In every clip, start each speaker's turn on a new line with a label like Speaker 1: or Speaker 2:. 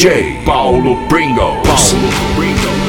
Speaker 1: DJ Paulo Pringle. Paulo
Speaker 2: Pringle.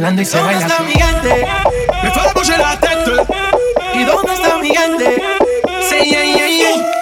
Speaker 2: y se baila. ¿Dónde está mi gente? Me fa la la tête. ¿Y dónde está migante? Sí.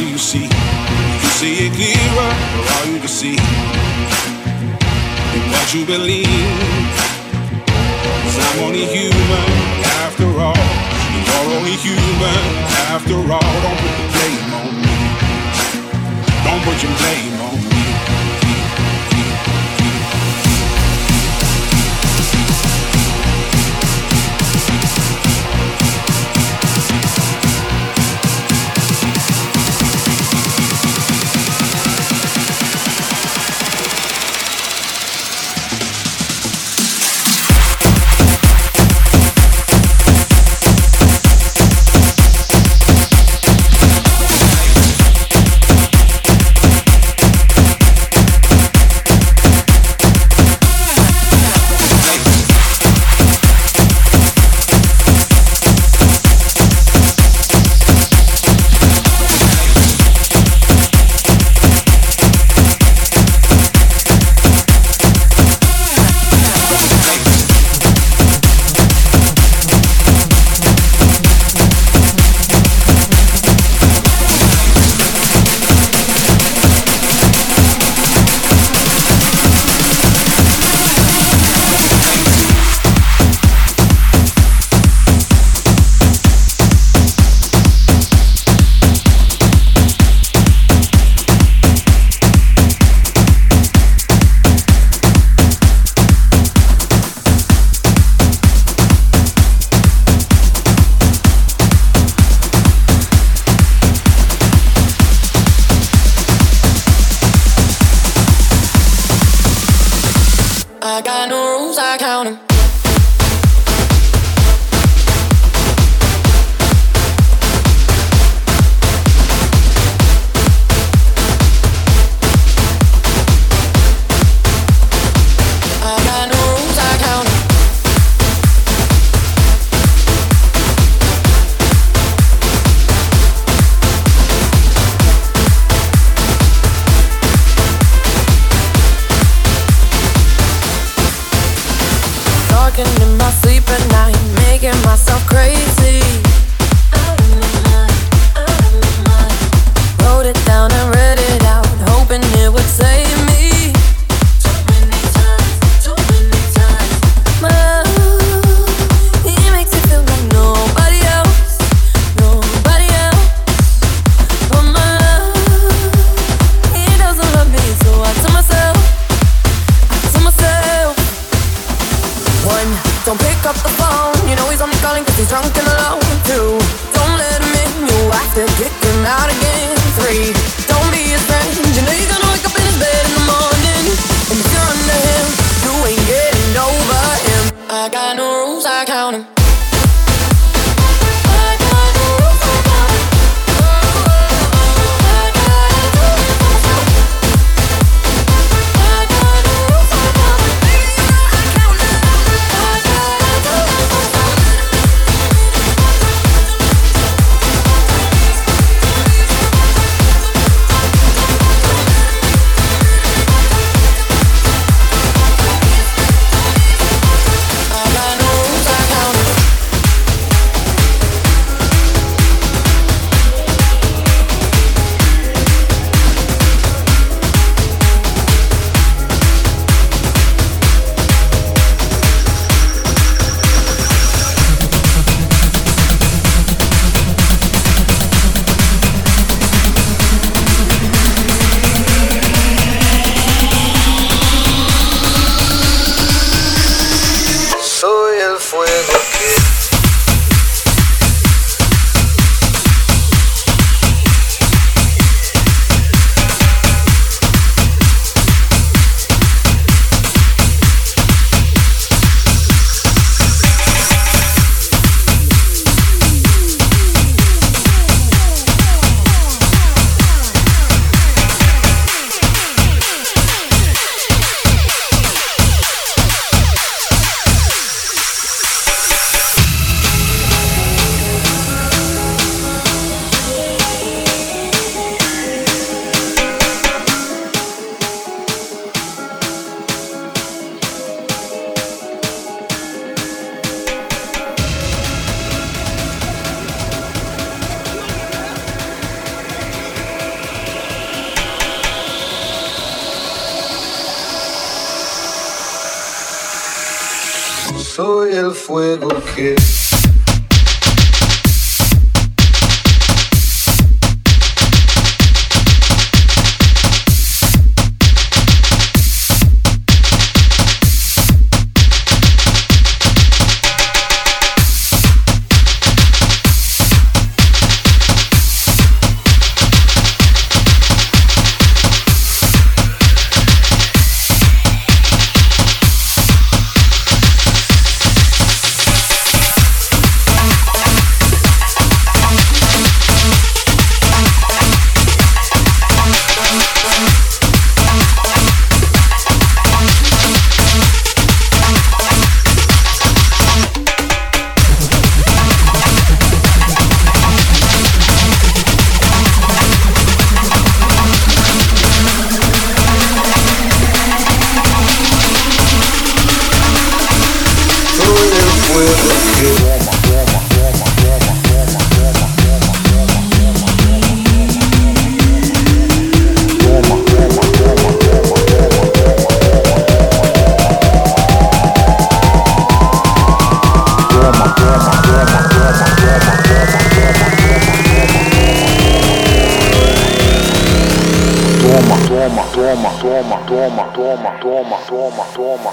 Speaker 3: Do you see? You see it clearer, or are you deceived? in what you believe. Cause I'm only human after all. And You're only human after all. Don't put the blame on me. Don't put your blame on me.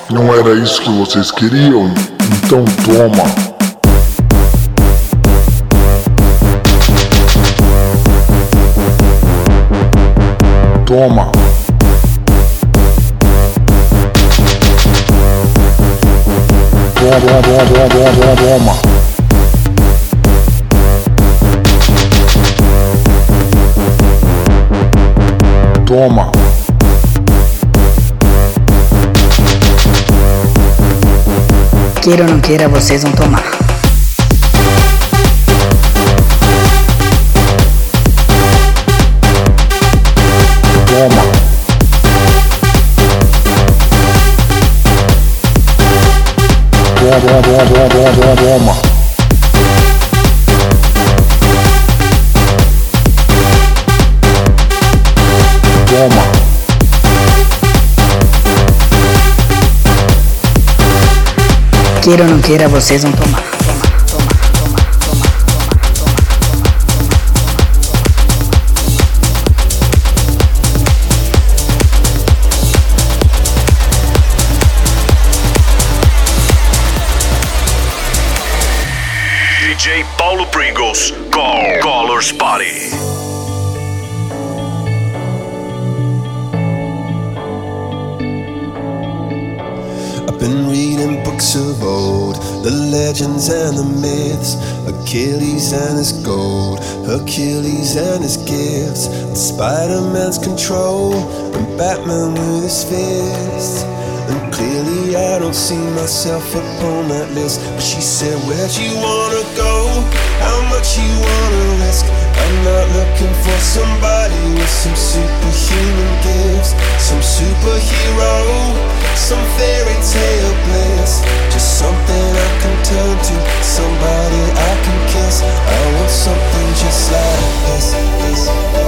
Speaker 4: Não era isso que vocês queriam? Então toma. Toma. Toma, toma, toma, toma, toma, toma. Toma.
Speaker 5: Queira ou não queira, vocês vão tomar.
Speaker 4: Toma. Toma, toma, toma, toma, toma,
Speaker 5: Queira ou não queira, vocês vão tomar.
Speaker 6: His gold, Hercules and his gifts, and Spider Man's control, and Batman with his fists. And clearly, I don't see myself upon that list. But she said, Where'd you wanna go? How much you wanna risk? I'm not looking for somebody with some superhuman gifts, some superhero, some fairy tale bliss. Just something I can turn to, somebody I can kiss. I want something just like this. this, this.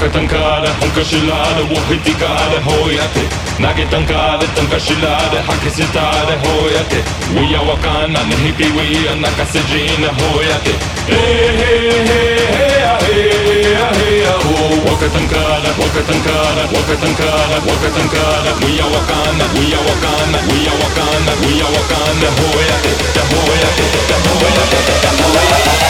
Speaker 7: Toca tankare, honka shillare, wohitikare, hoyate Nage tankare, tanka shillare, hakisitare, hoyate Wiya wakana, nihipi wiya,
Speaker 8: nakasejina, hoyate Hey, hey, hey, hey, hey, hey, hey, oh Waka tankare, waka tankare, waka tankare, waka tankare Wiya wakana, wiya wakana, wiya wakana, wiya wakana, hoyate Da hoyate, da hoyate, da hoyate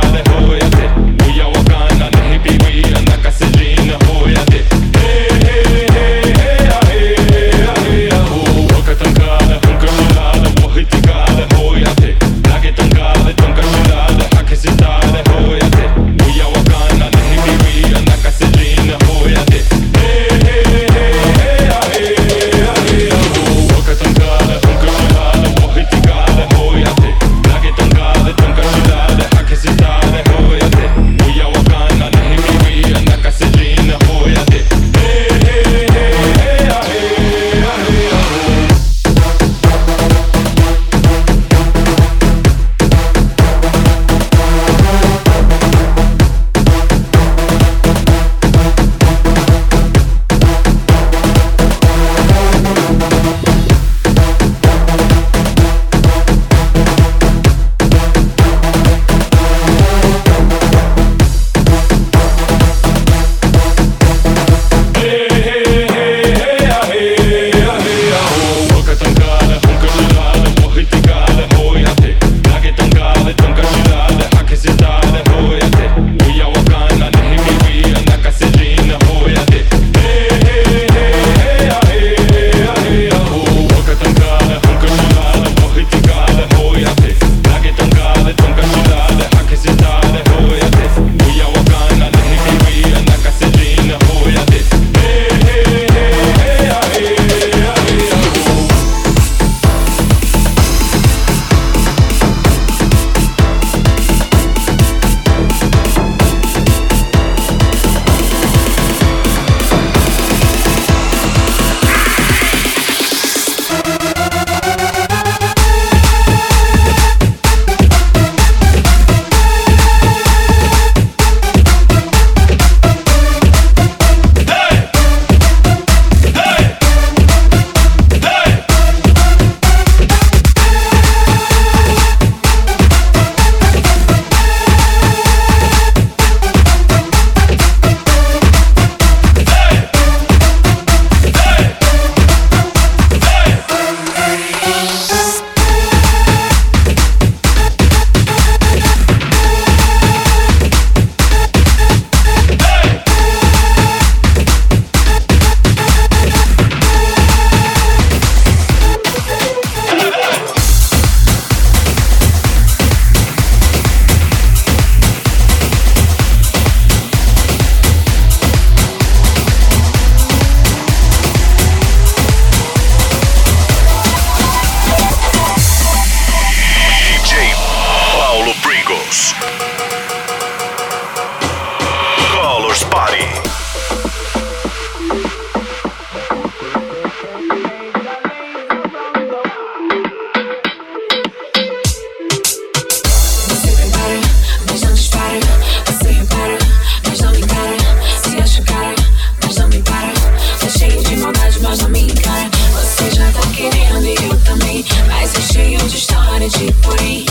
Speaker 8: porém.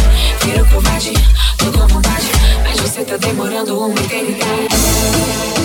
Speaker 8: Viro covarde, tô
Speaker 9: com vontade Mas você
Speaker 10: tá demorando uma eternidade.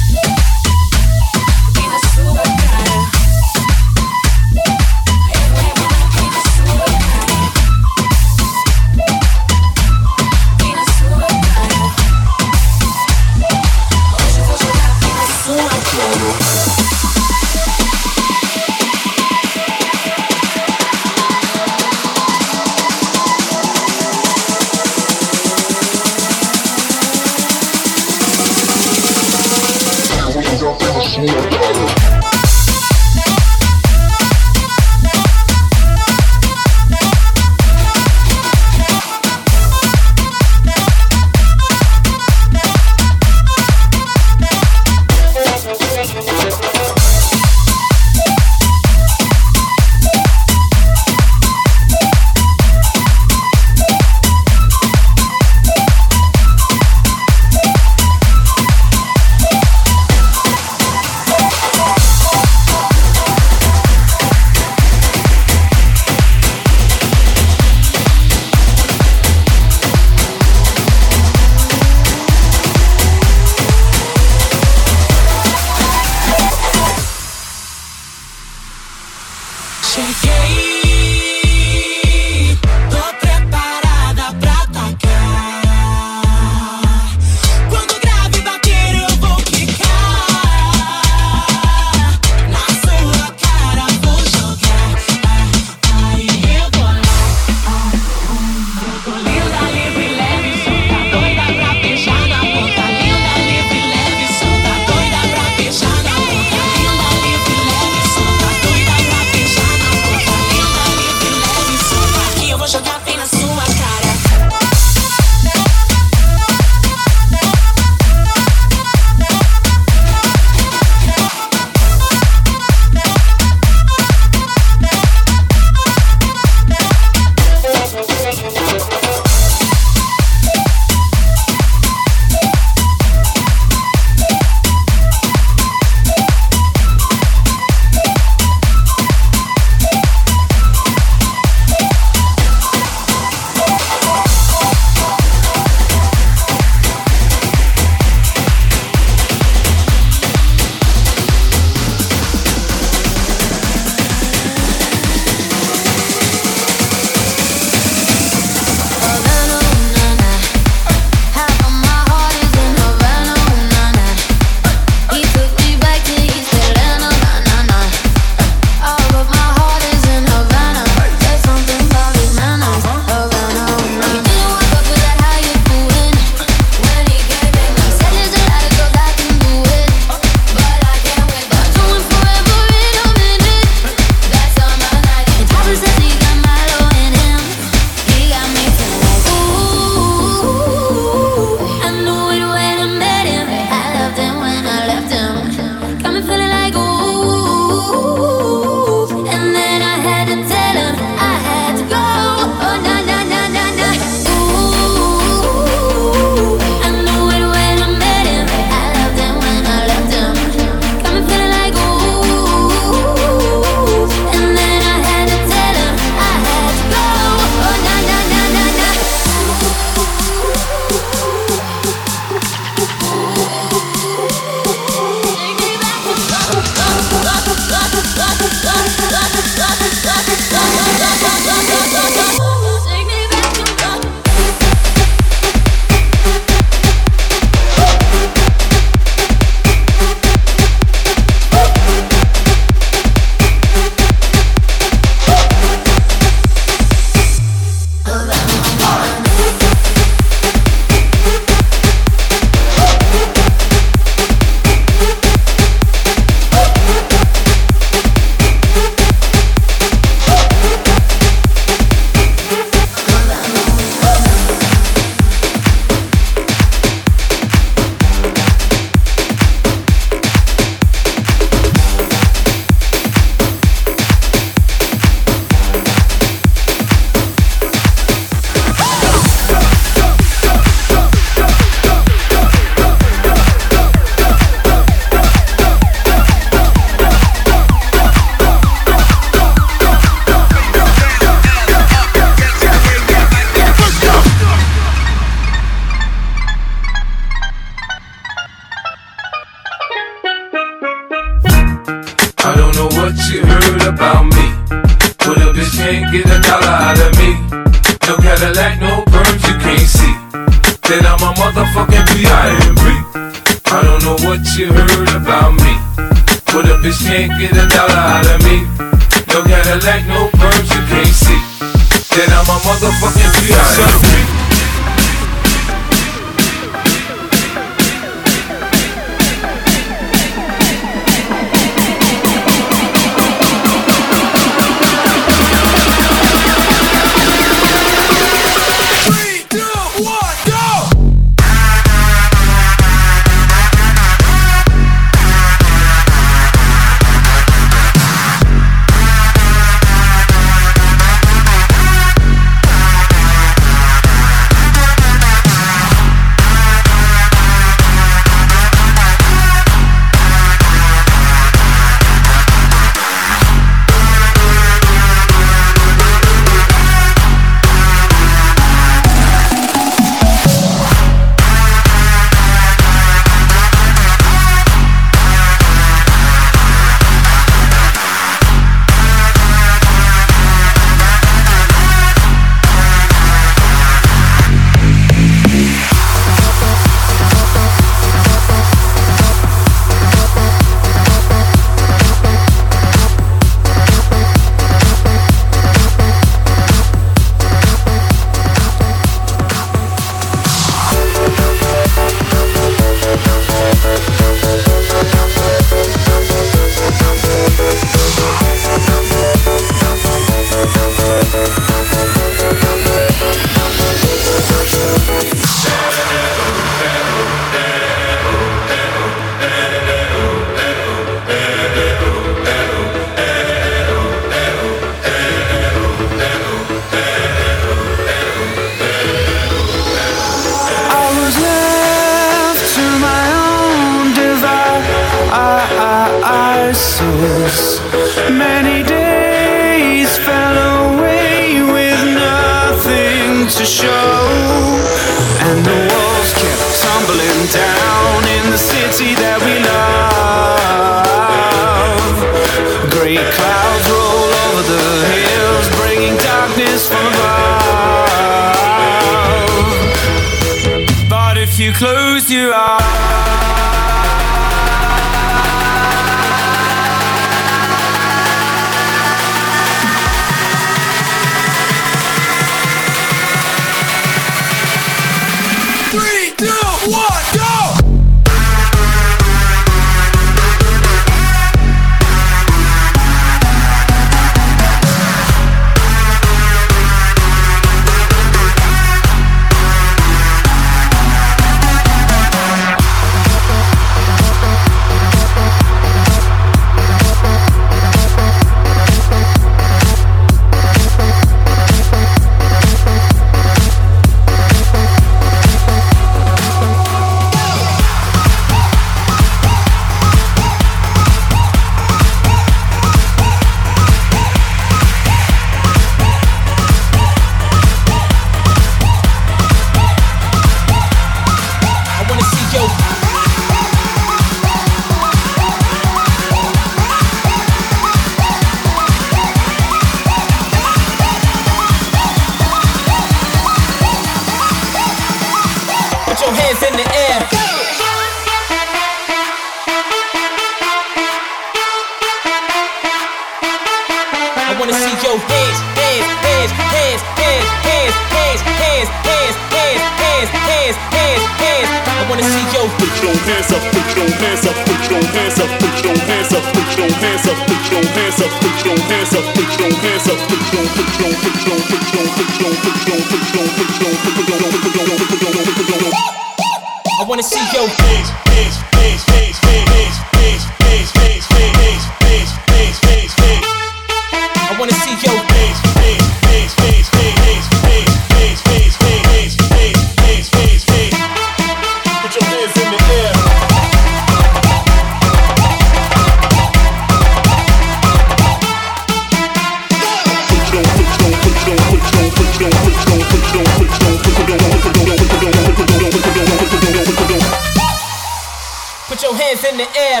Speaker 10: Put your hands in the air.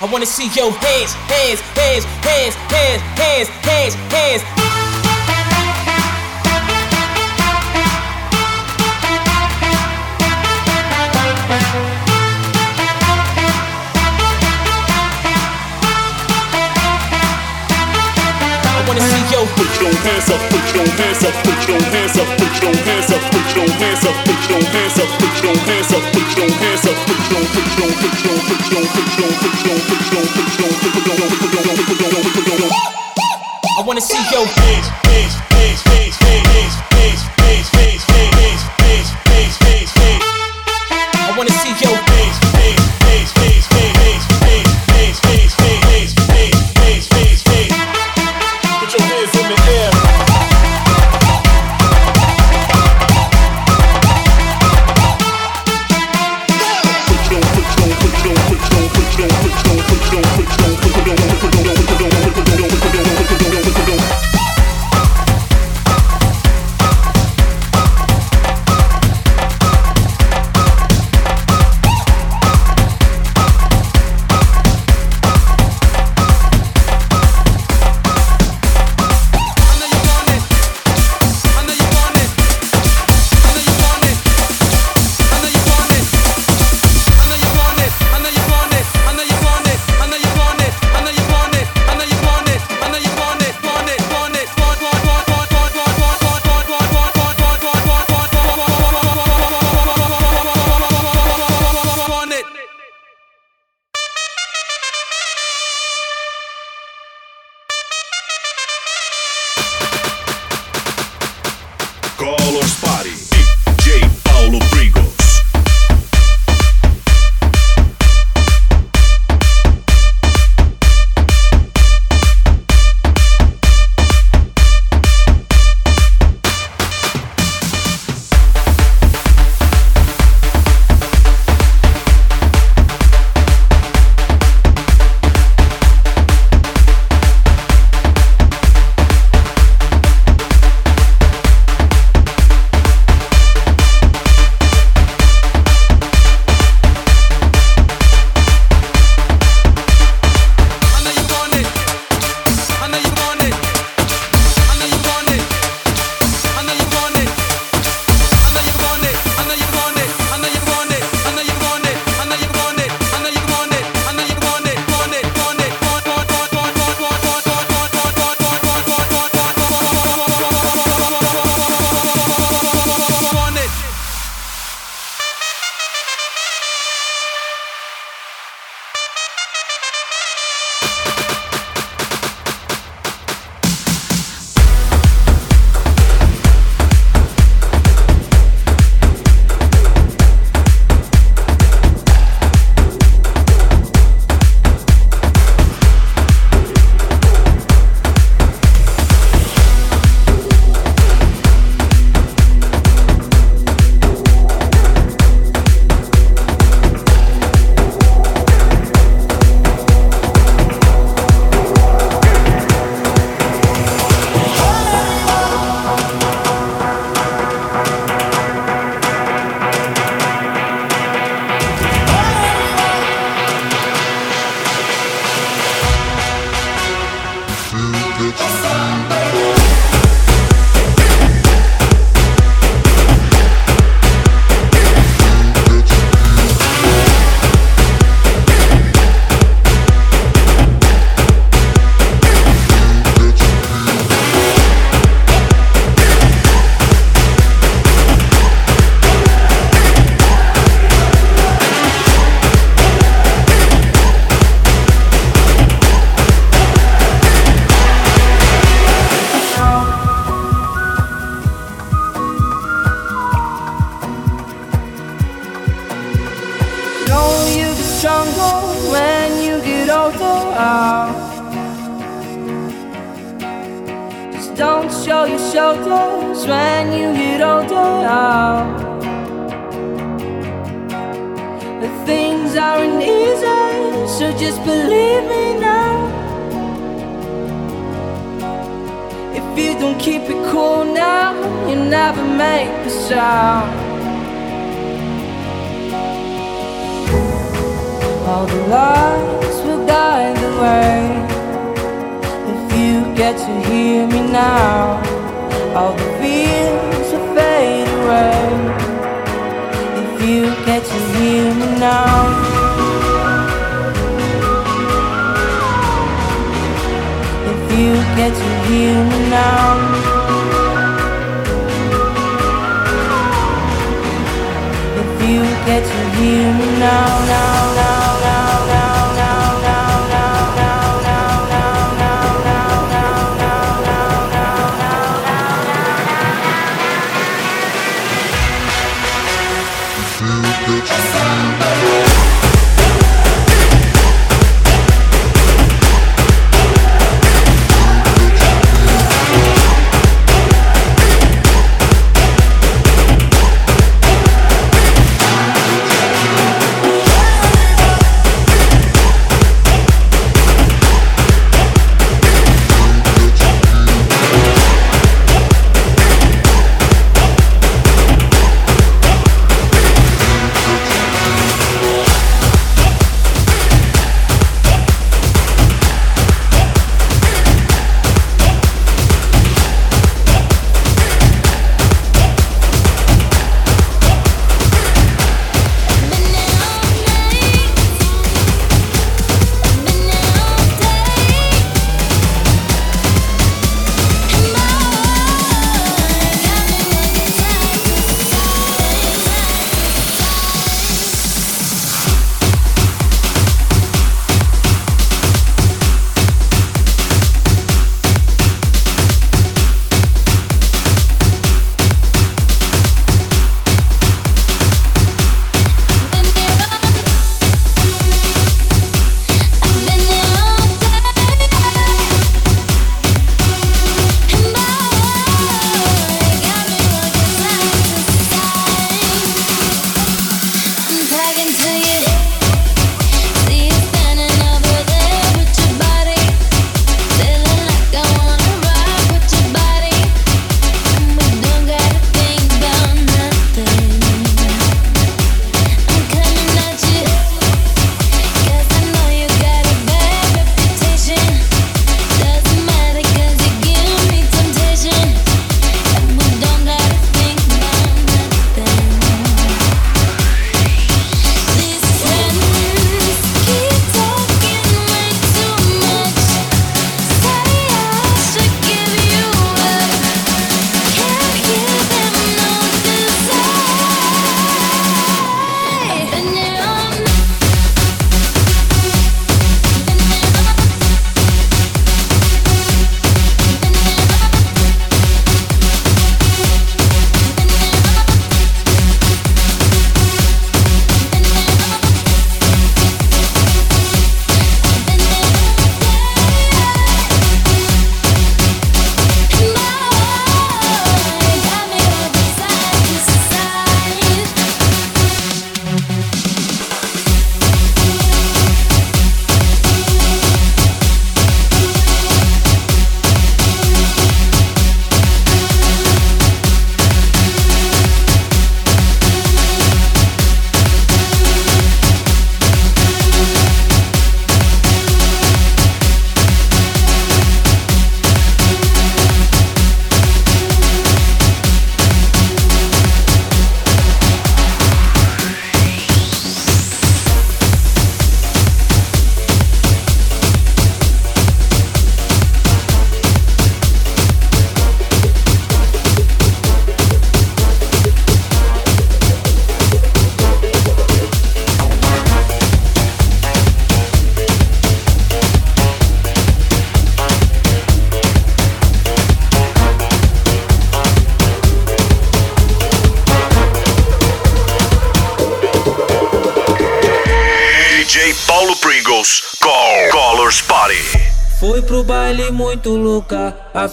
Speaker 10: I wanna see your hands, hands, hands, hands, hands, hands, hands, hands.
Speaker 11: put your hands up, put your hands up, put your hands up, put your hands up, put your hands up, put your hands up, put your hands up, put your hands up, put your put your put your put your put your put your put your put your put your put your put your put your
Speaker 10: I wanna see your
Speaker 11: face, face, face, face, face, face, face.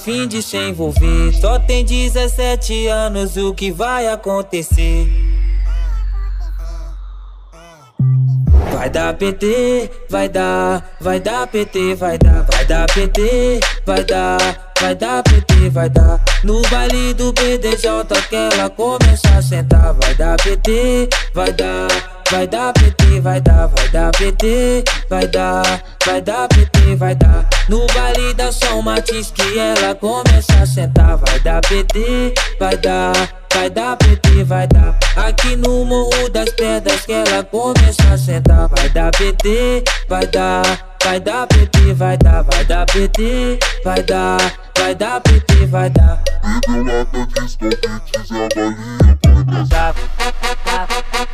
Speaker 12: Fim de se envolver. Só tem 17 anos, o que vai acontecer? Vai dar PT, vai dar, vai dar PT, vai dar, vai dar PT, vai dar, vai dar PT, vai dar. No baile do BDJ que ela começa a sentar, vai dar PT, vai dar, vai dar PT, vai dar, vai dar PT, vai dar, vai dar PT, vai dar. No baile da São Matiz que ela começa a sentar, vai dar PT, vai dar, vai dar PT, vai dar. Aqui no Morro das Pedras que ela começa a sentar, vai dar PT, vai dar, vai dar PT, vai dar, vai dar PT, vai dar, vai dar PT, vai dar.
Speaker 13: Bebeu lata de escopites, a balinha vai dar.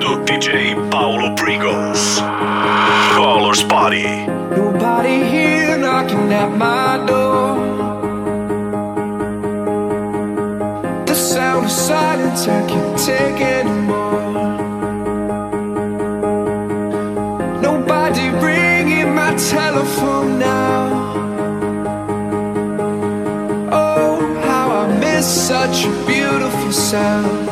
Speaker 1: DJ Paulo Pringles. Colors Party.
Speaker 10: Nobody here knocking at my door. The sound of silence I can't take anymore. Nobody ringing my telephone now. Oh, how I miss such a beautiful sound.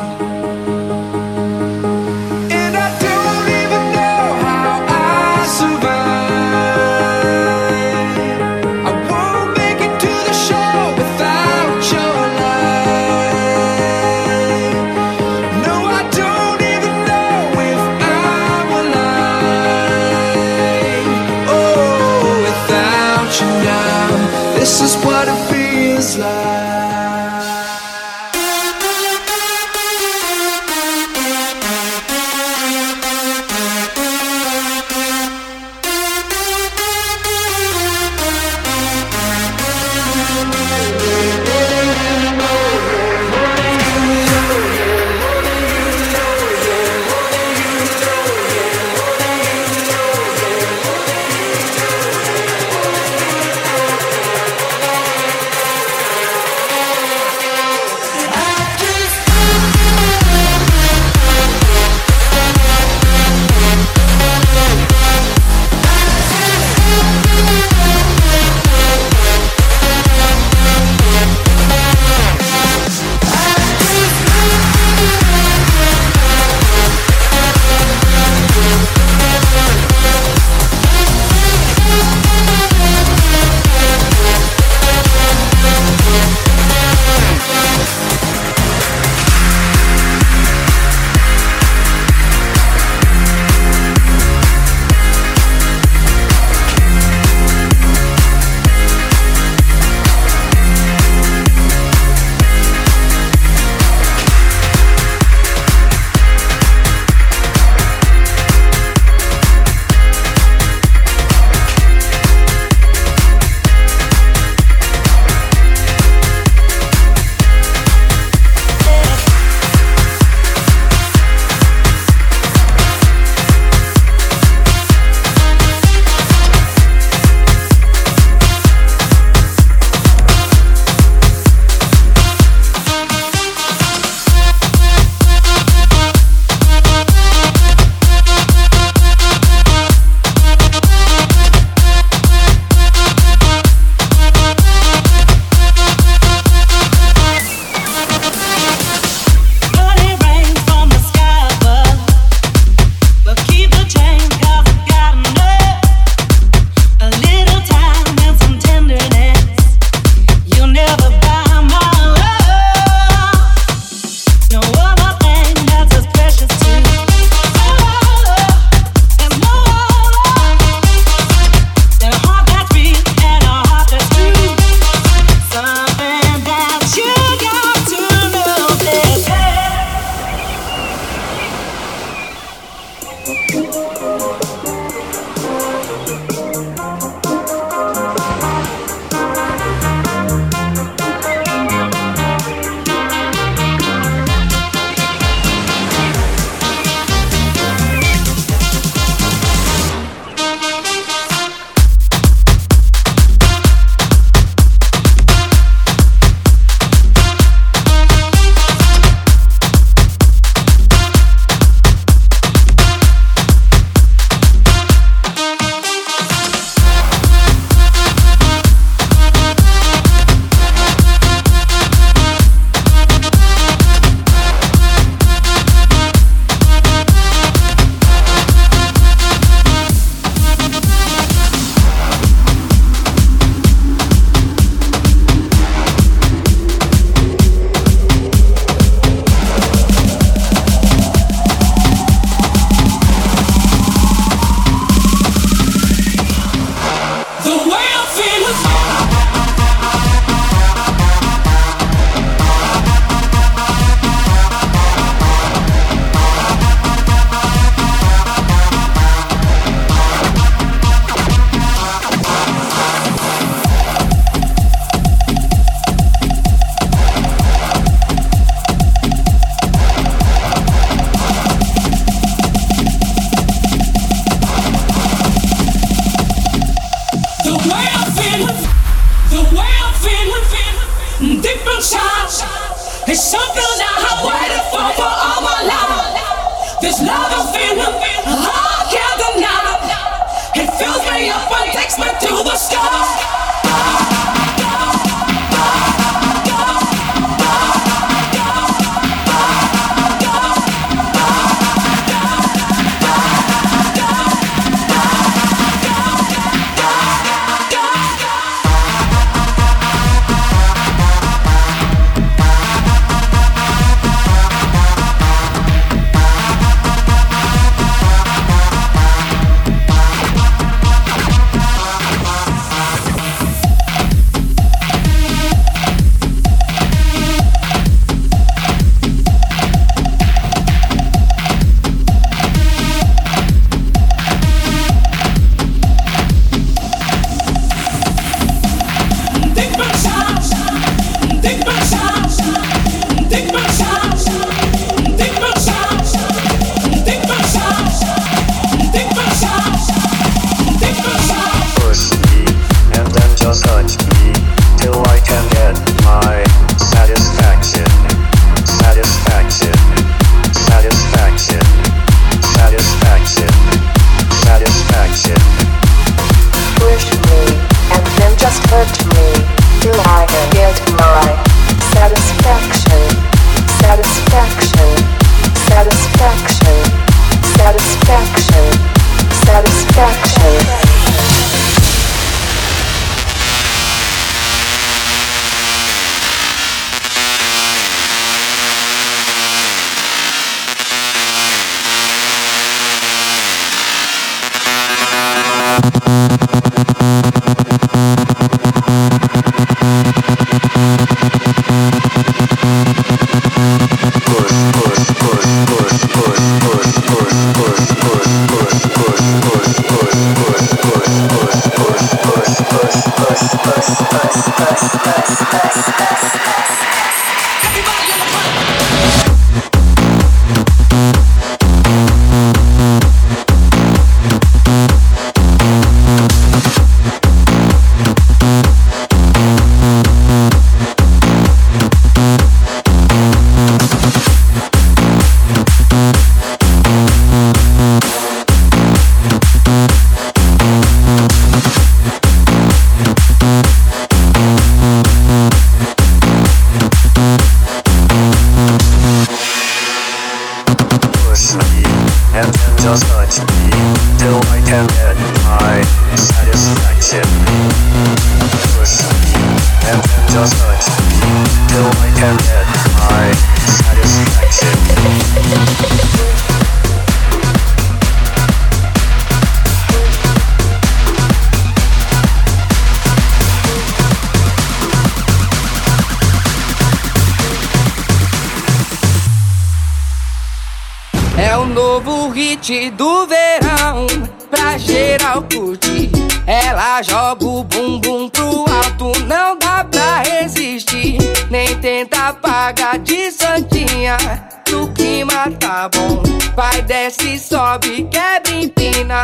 Speaker 10: beat do verão pra geral curtir. Ela joga o bumbum pro alto, não dá pra resistir. Nem tenta pagar de santinha, que o clima tá bom. Vai, desce, sobe, quebra, empina,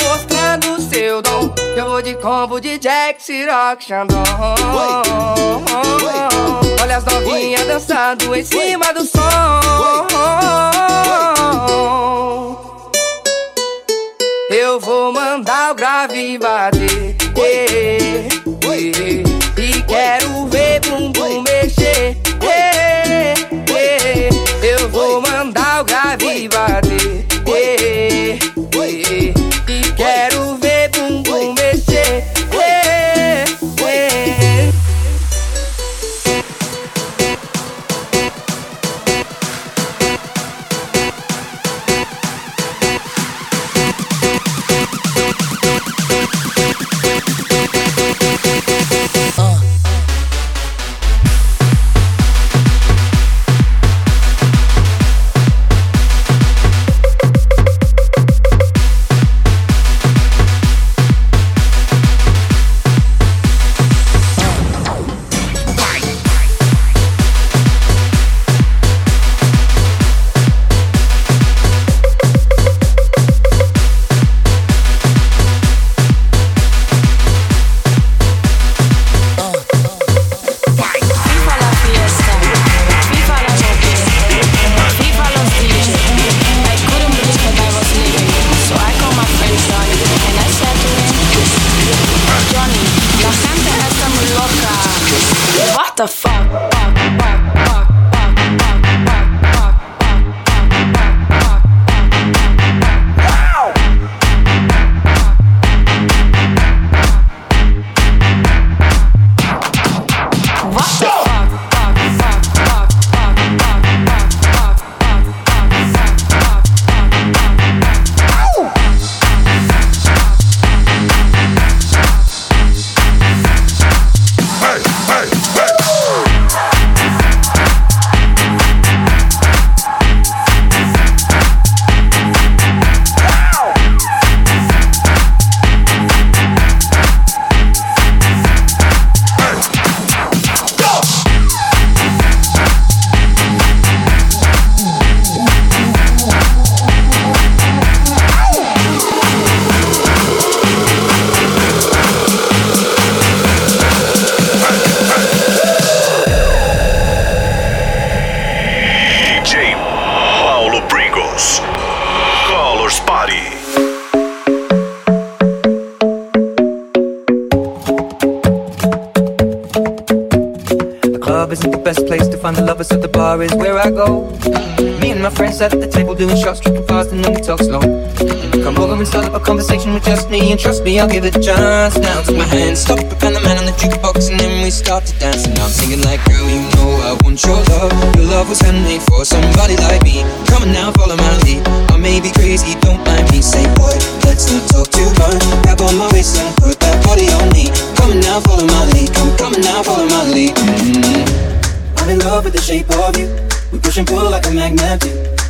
Speaker 10: mostrando seu dom. Eu vou
Speaker 14: de combo de Jack, Ciroc, Xandon. Olha as novinhas dançando em cima do som. Eu vou mandar o grave bater. E
Speaker 15: what the fuck? The doing shots, tripping fast, and then we talk slow. Come over and start up a conversation with just me, and trust me, I'll give it a chance. Now take my hand, stop and the man on the jukebox, and then we start to dance. And I'm singing like, girl, you know I want your love. Your love was handmade for somebody like me. Come on now, follow my lead. I may be crazy, don't mind me. Say, boy, let's not talk too much. Grab on my waist and put that body on me. Come on now, follow my lead. Come, come on now, follow my lead. Mm-hmm. I'm in love with the shape of you. We push and pull like a magnet do.